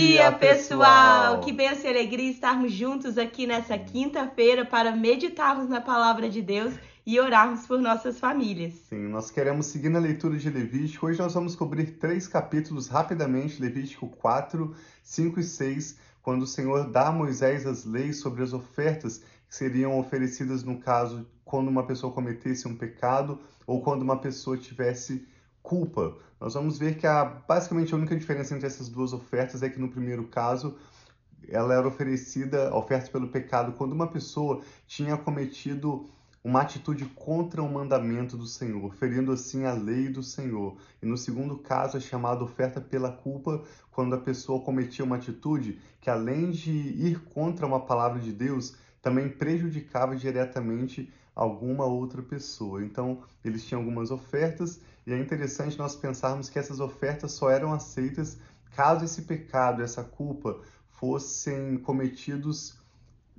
dia, pessoal! Que benção e alegria estarmos juntos aqui nessa quinta-feira para meditarmos na palavra de Deus e orarmos por nossas famílias. Sim, nós queremos seguir na leitura de Levítico. Hoje nós vamos cobrir três capítulos rapidamente: Levítico 4, 5 e 6, quando o Senhor dá a Moisés as leis sobre as ofertas que seriam oferecidas no caso quando uma pessoa cometesse um pecado ou quando uma pessoa tivesse culpa. Nós vamos ver que a, basicamente a única diferença entre essas duas ofertas é que no primeiro caso ela era oferecida, oferta pelo pecado, quando uma pessoa tinha cometido uma atitude contra o mandamento do Senhor, ferindo assim a lei do Senhor. E no segundo caso é chamada oferta pela culpa, quando a pessoa cometia uma atitude que além de ir contra uma palavra de Deus, também prejudicava diretamente alguma outra pessoa. Então, eles tinham algumas ofertas e é interessante nós pensarmos que essas ofertas só eram aceitas caso esse pecado, essa culpa fossem cometidos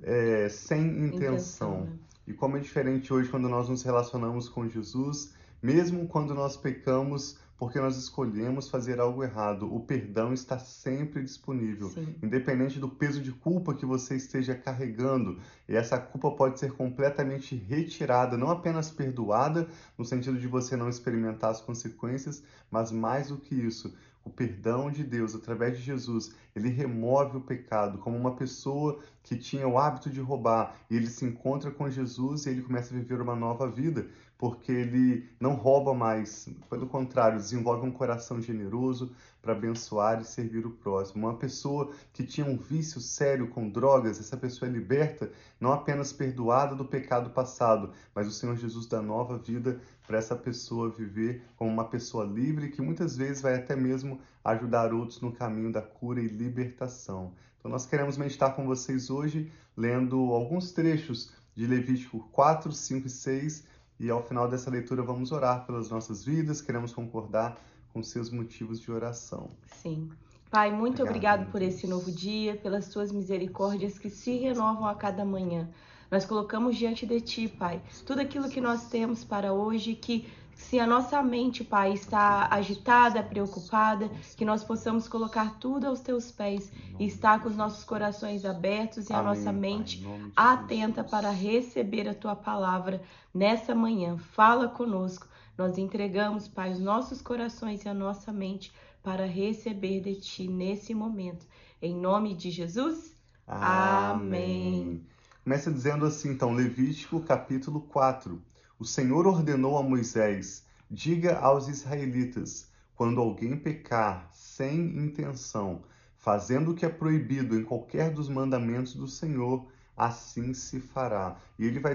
é, sem intenção. intenção né? E como é diferente hoje quando nós nos relacionamos com Jesus, mesmo quando nós pecamos, porque nós escolhemos fazer algo errado. O perdão está sempre disponível, Sim. independente do peso de culpa que você esteja carregando. E essa culpa pode ser completamente retirada, não apenas perdoada, no sentido de você não experimentar as consequências, mas mais do que isso, o perdão de Deus através de Jesus, ele remove o pecado, como uma pessoa que tinha o hábito de roubar e ele se encontra com Jesus e ele começa a viver uma nova vida, porque ele não rouba mais, pelo contrário, desenvolve um coração generoso para abençoar e servir o próximo. Uma pessoa que tinha um vício sério com drogas, essa pessoa é liberta, não apenas perdoada do pecado passado, mas o Senhor Jesus dá nova vida para essa pessoa viver como uma pessoa livre que muitas vezes vai até mesmo ajudar outros no caminho da cura e libertação. Então nós queremos meditar com vocês hoje lendo alguns trechos de Levítico 4, 5 e 6 e ao final dessa leitura vamos orar pelas nossas vidas, queremos concordar com seus motivos de oração. Sim. Pai, muito obrigado, obrigado por esse novo dia, pelas tuas misericórdias que se renovam a cada manhã. Nós colocamos diante de ti, Pai, tudo aquilo que nós temos para hoje, que se a nossa mente, Pai, está agitada, preocupada, que nós possamos colocar tudo aos teus pés e estar com os nossos corações abertos e a nossa mente pai, atenta para receber a tua palavra nessa manhã. Fala conosco. Nós entregamos, Pai, os nossos corações e a nossa mente para receber de ti nesse momento. Em nome de Jesus. Amém. Começa dizendo assim, então, Levítico capítulo 4. O Senhor ordenou a Moisés: Diga aos israelitas, quando alguém pecar sem intenção, fazendo o que é proibido em qualquer dos mandamentos do Senhor, assim se fará. E ele vai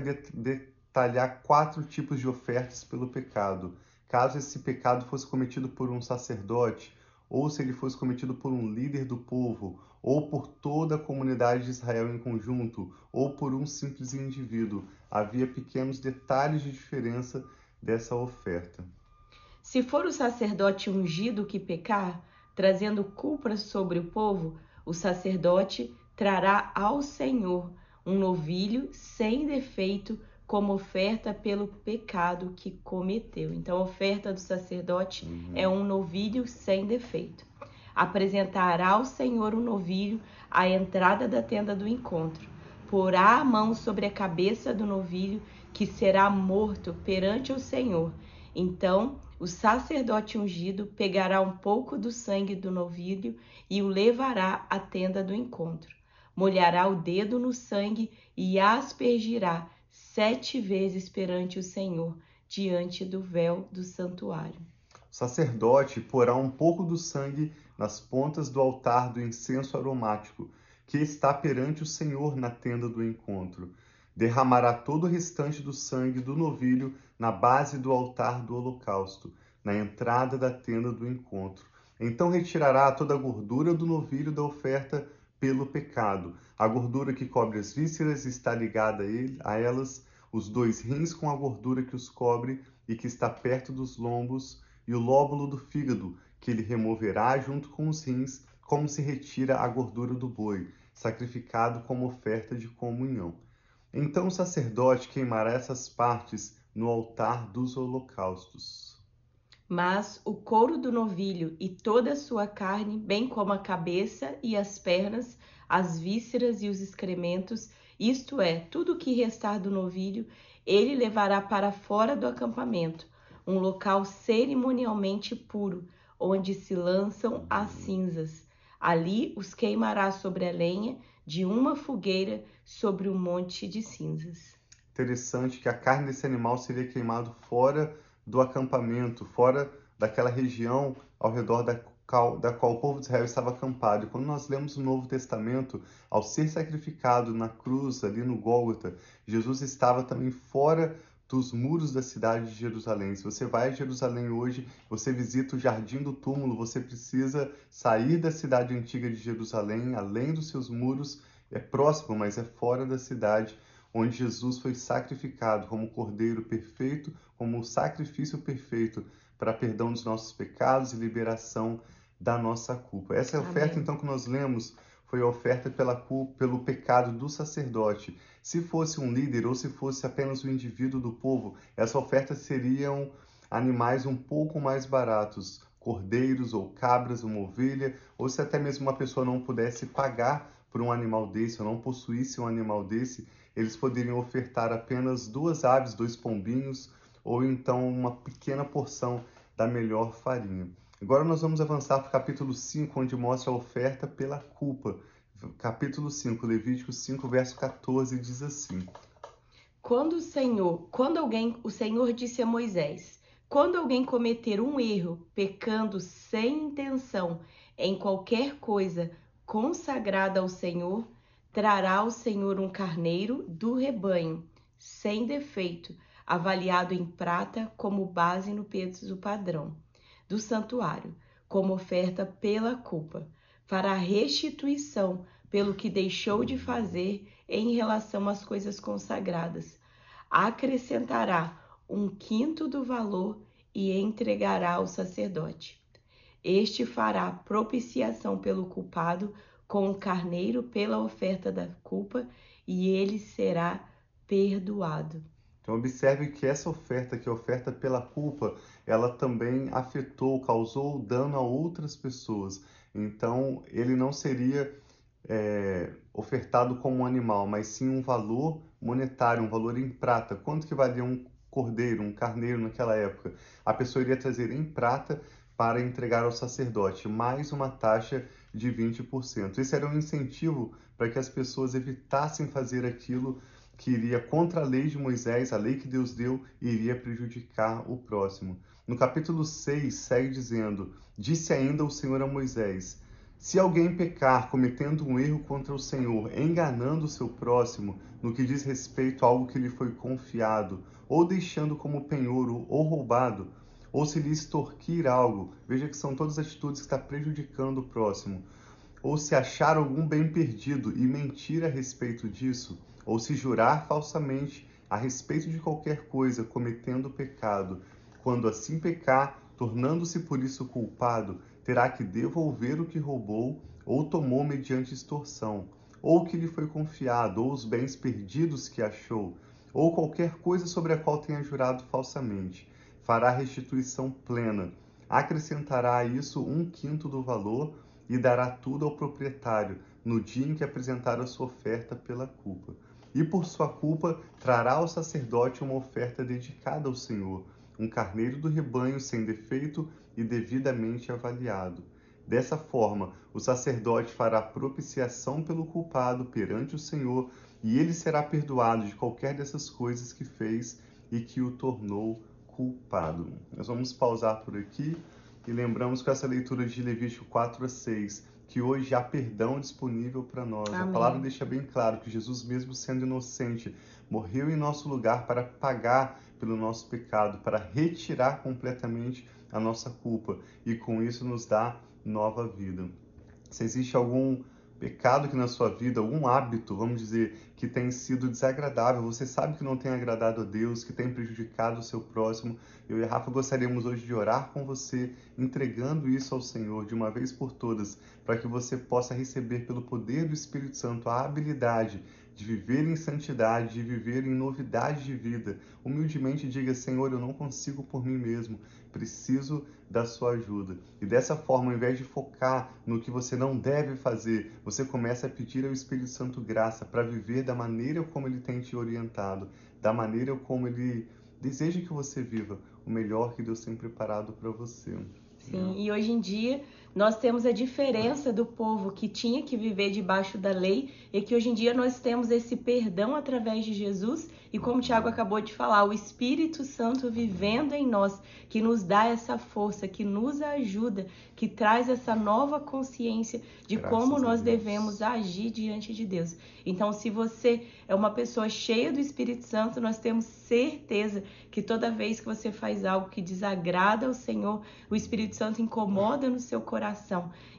detalhar quatro tipos de ofertas pelo pecado. Caso esse pecado fosse cometido por um sacerdote, ou se ele fosse cometido por um líder do povo, ou por toda a comunidade de Israel em conjunto, ou por um simples indivíduo. Havia pequenos detalhes de diferença dessa oferta. Se for o sacerdote ungido que pecar, trazendo culpa sobre o povo, o sacerdote trará ao Senhor um novilho sem defeito como oferta pelo pecado que cometeu. Então, a oferta do sacerdote uhum. é um novilho sem defeito. Apresentará ao Senhor o novilho à entrada da tenda do encontro. Porá a mão sobre a cabeça do novilho, que será morto perante o Senhor. Então, o sacerdote ungido pegará um pouco do sangue do novilho e o levará à tenda do encontro. Molhará o dedo no sangue e aspergirá sete vezes perante o Senhor, diante do véu do santuário. O sacerdote porá um pouco do sangue nas pontas do altar do incenso aromático, que está perante o Senhor na tenda do encontro. Derramará todo o restante do sangue do novilho na base do altar do holocausto, na entrada da tenda do encontro. Então retirará toda a gordura do novilho da oferta pelo pecado. A gordura que cobre as vísceras está ligada a elas os dois rins com a gordura que os cobre e que está perto dos lombos, e o lóbulo do fígado, que ele removerá junto com os rins, como se retira a gordura do boi, sacrificado como oferta de comunhão. Então o sacerdote queimará essas partes no altar dos holocaustos. Mas o couro do novilho e toda a sua carne, bem como a cabeça e as pernas, as vísceras e os excrementos, isto é, tudo o que restar do novilho, ele levará para fora do acampamento, um local cerimonialmente puro, onde se lançam as cinzas. Ali os queimará sobre a lenha de uma fogueira sobre um monte de cinzas. Interessante que a carne desse animal seria queimado fora do acampamento, fora daquela região ao redor da qual, da qual o povo de Israel estava acampado. E quando nós lemos o Novo Testamento, ao ser sacrificado na cruz, ali no Gólgota, Jesus estava também fora dos muros da cidade de Jerusalém. Se você vai a Jerusalém hoje, você visita o Jardim do Túmulo, você precisa sair da cidade antiga de Jerusalém, além dos seus muros, é próximo, mas é fora da cidade, onde Jesus foi sacrificado como cordeiro perfeito, como sacrifício perfeito para perdão dos nossos pecados e liberação da nossa culpa. Essa oferta, Amém. então, que nós lemos foi a oferta pela culpa, pelo pecado do sacerdote. Se fosse um líder ou se fosse apenas um indivíduo do povo, essa oferta seriam animais um pouco mais baratos, cordeiros ou cabras, uma ovelha, ou se até mesmo uma pessoa não pudesse pagar por um animal desse, ou não possuísse um animal desse, eles poderiam ofertar apenas duas aves, dois pombinhos, ou então uma pequena porção da melhor farinha. Agora nós vamos avançar para o capítulo 5, onde mostra a oferta pela culpa. Capítulo 5, Levítico 5, verso 14 diz assim: Quando o Senhor, quando alguém, o Senhor disse a Moisés: Quando alguém cometer um erro, pecando sem intenção em qualquer coisa consagrada ao Senhor, trará ao Senhor um carneiro do rebanho, sem defeito, avaliado em prata como base no peso padrão do santuário, como oferta pela culpa. Fará restituição pelo que deixou de fazer em relação às coisas consagradas. Acrescentará um quinto do valor e entregará ao sacerdote. Este fará propiciação pelo culpado com o carneiro pela oferta da culpa e ele será perdoado. Então observe que essa oferta, que é oferta pela culpa, ela também afetou, causou dano a outras pessoas. Então ele não seria é, ofertado como um animal, mas sim um valor monetário, um valor em prata. Quanto que valia um cordeiro, um carneiro naquela época? A pessoa iria trazer em prata para entregar ao sacerdote, mais uma taxa de 20%. Esse era um incentivo para que as pessoas evitassem fazer aquilo que iria contra a lei de Moisés, a lei que Deus deu, e iria prejudicar o próximo. No capítulo 6, segue dizendo: Disse ainda o Senhor a Moisés: Se alguém pecar cometendo um erro contra o Senhor, enganando o seu próximo no que diz respeito a algo que lhe foi confiado, ou deixando como penhor ou roubado, ou se lhe extorquir algo, veja que são todas atitudes que está prejudicando o próximo, ou se achar algum bem perdido e mentir a respeito disso, ou se jurar falsamente a respeito de qualquer coisa, cometendo pecado, quando assim pecar, tornando-se por isso culpado, terá que devolver o que roubou ou tomou mediante extorsão, ou que lhe foi confiado, ou os bens perdidos que achou, ou qualquer coisa sobre a qual tenha jurado falsamente. Fará restituição plena, acrescentará a isso um quinto do valor e dará tudo ao proprietário no dia em que apresentar a sua oferta pela culpa e por sua culpa trará ao sacerdote uma oferta dedicada ao Senhor, um carneiro do rebanho sem defeito e devidamente avaliado. Dessa forma, o sacerdote fará propiciação pelo culpado perante o Senhor, e ele será perdoado de qualquer dessas coisas que fez e que o tornou culpado. Nós vamos pausar por aqui e lembramos com essa leitura de Levítico 4 a 6 que hoje há perdão disponível para nós. Amém. A palavra deixa bem claro que Jesus, mesmo sendo inocente, morreu em nosso lugar para pagar pelo nosso pecado, para retirar completamente a nossa culpa e com isso nos dá nova vida. Se existe algum pecado que na sua vida, algum hábito, vamos dizer, que tem sido desagradável, você sabe que não tem agradado a Deus, que tem prejudicado o seu próximo, eu e a Rafa gostaríamos hoje de orar com você, entregando isso ao Senhor de uma vez por todas, para que você possa receber pelo poder do Espírito Santo a habilidade de viver em santidade, de viver em novidade de vida. Humildemente diga: Senhor, eu não consigo por mim mesmo, preciso da sua ajuda. E dessa forma, ao invés de focar no que você não deve fazer, você começa a pedir ao Espírito Santo graça para viver da maneira como ele tem te orientado, da maneira como ele deseja que você viva, o melhor que Deus tem preparado para você. Sim, e hoje em dia nós temos a diferença do povo que tinha que viver debaixo da lei e que hoje em dia nós temos esse perdão através de Jesus e como o Tiago acabou de falar, o Espírito Santo vivendo em nós, que nos dá essa força, que nos ajuda, que traz essa nova consciência de Graças como nós devemos agir diante de Deus. Então, se você é uma pessoa cheia do Espírito Santo, nós temos certeza que toda vez que você faz algo que desagrada ao Senhor, o Espírito Santo incomoda no seu coração.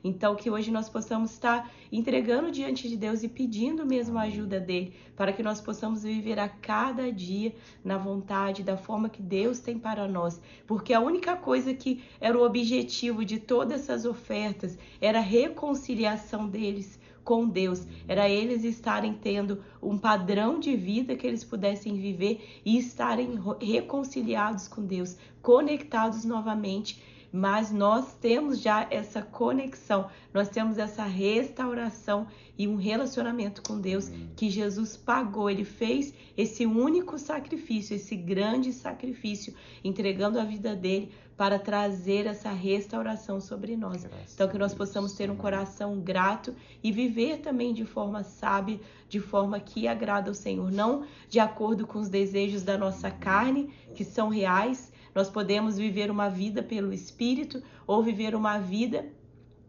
Então, que hoje nós possamos estar entregando diante de Deus e pedindo mesmo a ajuda dele, para que nós possamos viver a cada dia na vontade, da forma que Deus tem para nós. Porque a única coisa que era o objetivo de todas essas ofertas era a reconciliação deles com Deus, era eles estarem tendo um padrão de vida que eles pudessem viver e estarem reconciliados com Deus, conectados novamente mas nós temos já essa conexão, nós temos essa restauração e um relacionamento com Deus que Jesus pagou. Ele fez esse único sacrifício, esse grande sacrifício, entregando a vida dele para trazer essa restauração sobre nós. Graças então, que nós possamos ter um coração grato e viver também de forma sábia, de forma que agrada ao Senhor, não de acordo com os desejos da nossa carne, que são reais, nós podemos viver uma vida pelo Espírito ou viver uma vida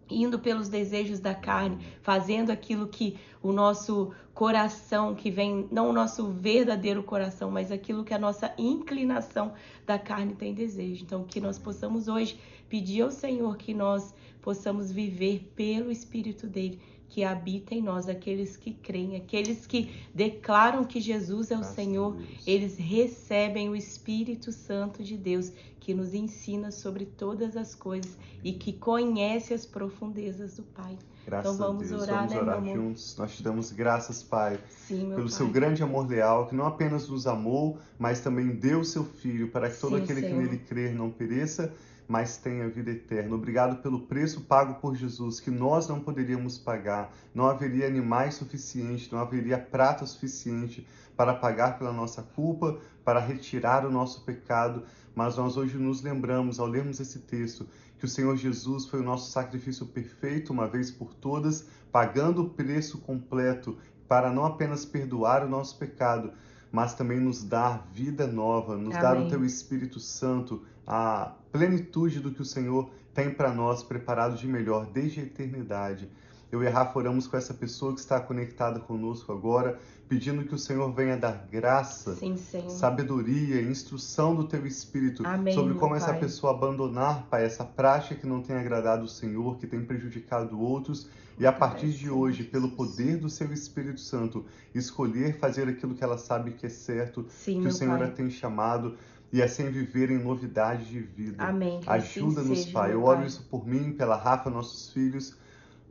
indo pelos desejos da carne, fazendo aquilo que o nosso coração, que vem, não o nosso verdadeiro coração, mas aquilo que a nossa inclinação da carne tem desejo. Então, que nós possamos hoje pedir ao Senhor que nós possamos viver pelo Espírito dele que habita em nós, aqueles que creem, aqueles que declaram que Jesus é o Graças Senhor, eles recebem o Espírito Santo de Deus, que nos ensina sobre todas as coisas e que conhece as profundezas do Pai. Graças então vamos orar, vamos né, orar juntos. Nós te damos graças, Pai, Sim, pelo pai. seu grande amor leal, que não apenas nos amou, mas também deu seu Filho, para que todo Sim, aquele Senhor. que nele crer não pereça, mas tem a vida eterna. Obrigado pelo preço pago por Jesus, que nós não poderíamos pagar. Não haveria animais suficientes, não haveria prata suficiente para pagar pela nossa culpa, para retirar o nosso pecado. Mas nós hoje nos lembramos, ao lermos esse texto, que o Senhor Jesus foi o nosso sacrifício perfeito, uma vez por todas, pagando o preço completo para não apenas perdoar o nosso pecado, mas também nos dar vida nova, nos Amém. dar o teu Espírito Santo, a plenitude do que o Senhor tem para nós preparado de melhor desde a eternidade. Eu e a Rafa oramos com essa pessoa que está conectada conosco agora, pedindo que o Senhor venha dar graça, Sim, sabedoria, instrução do teu Espírito Amém, sobre como essa Pai. pessoa abandonar, Pai, essa prática que não tem agradado o Senhor, que tem prejudicado outros, e a partir de hoje, pelo poder do seu Espírito Santo, escolher fazer aquilo que ela sabe que é certo, Sim, que o Senhor pai. a tem chamado e assim viver em novidade de vida. Amém. Ajuda-nos, assim Pai. Eu oro isso por mim, pela Rafa, nossos filhos,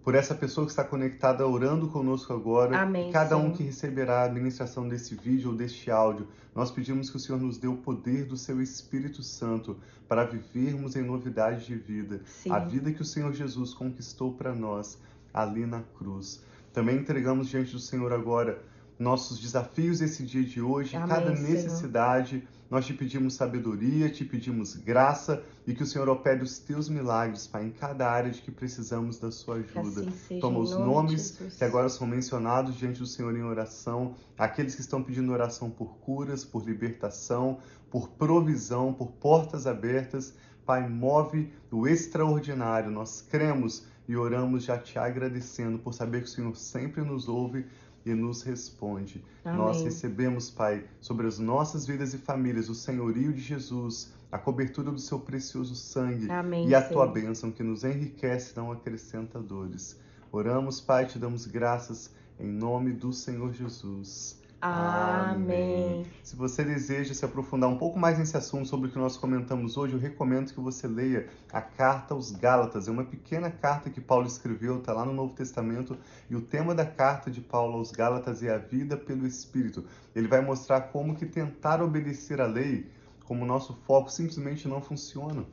por essa pessoa que está conectada orando conosco agora. Amém, cada um Senhor. que receberá a administração desse vídeo ou deste áudio. Nós pedimos que o Senhor nos dê o poder do seu Espírito Santo para vivermos em novidade de vida. Sim. A vida que o Senhor Jesus conquistou para nós ali na cruz. Também entregamos diante do Senhor agora nossos desafios esse dia de hoje, Amém, cada Senhor. necessidade. Nós te pedimos sabedoria, te pedimos graça e que o Senhor opere os teus milagres, Pai, em cada área de que precisamos da sua Que ajuda. assim seja, Toma os nome nomes que agora são mencionados diante do Senhor em oração, aqueles que estão pedindo oração por curas, por libertação, por provisão, por portas abertas. Pai, move o extraordinário. Nós cremos e oramos já te agradecendo por saber que o Senhor sempre nos ouve e nos responde. Amém. Nós recebemos, Pai, sobre as nossas vidas e famílias o senhorio de Jesus, a cobertura do seu precioso sangue Amém, e a tua Senhor. bênção que nos enriquece, não acrescenta dores. Oramos, Pai, te damos graças em nome do Senhor Jesus. Amém. Se você deseja se aprofundar um pouco mais nesse assunto sobre o que nós comentamos hoje, eu recomendo que você leia a carta aos Gálatas. É uma pequena carta que Paulo escreveu, está lá no Novo Testamento, e o tema da carta de Paulo aos Gálatas é a vida pelo Espírito. Ele vai mostrar como que tentar obedecer a lei, como nosso foco simplesmente não funciona.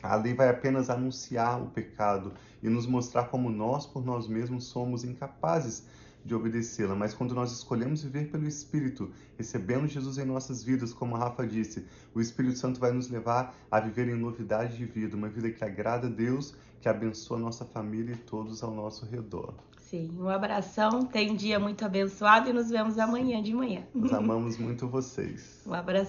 A lei vai apenas anunciar o pecado e nos mostrar como nós, por nós mesmos, somos incapazes de obedecê-la, mas quando nós escolhemos viver pelo Espírito, recebendo Jesus em nossas vidas, como a Rafa disse, o Espírito Santo vai nos levar a viver em novidade de vida, uma vida que agrada a Deus, que abençoa a nossa família e todos ao nosso redor. Sim, um abração, tenha um dia muito abençoado e nos vemos amanhã de manhã. Nós amamos muito vocês. Um abraço.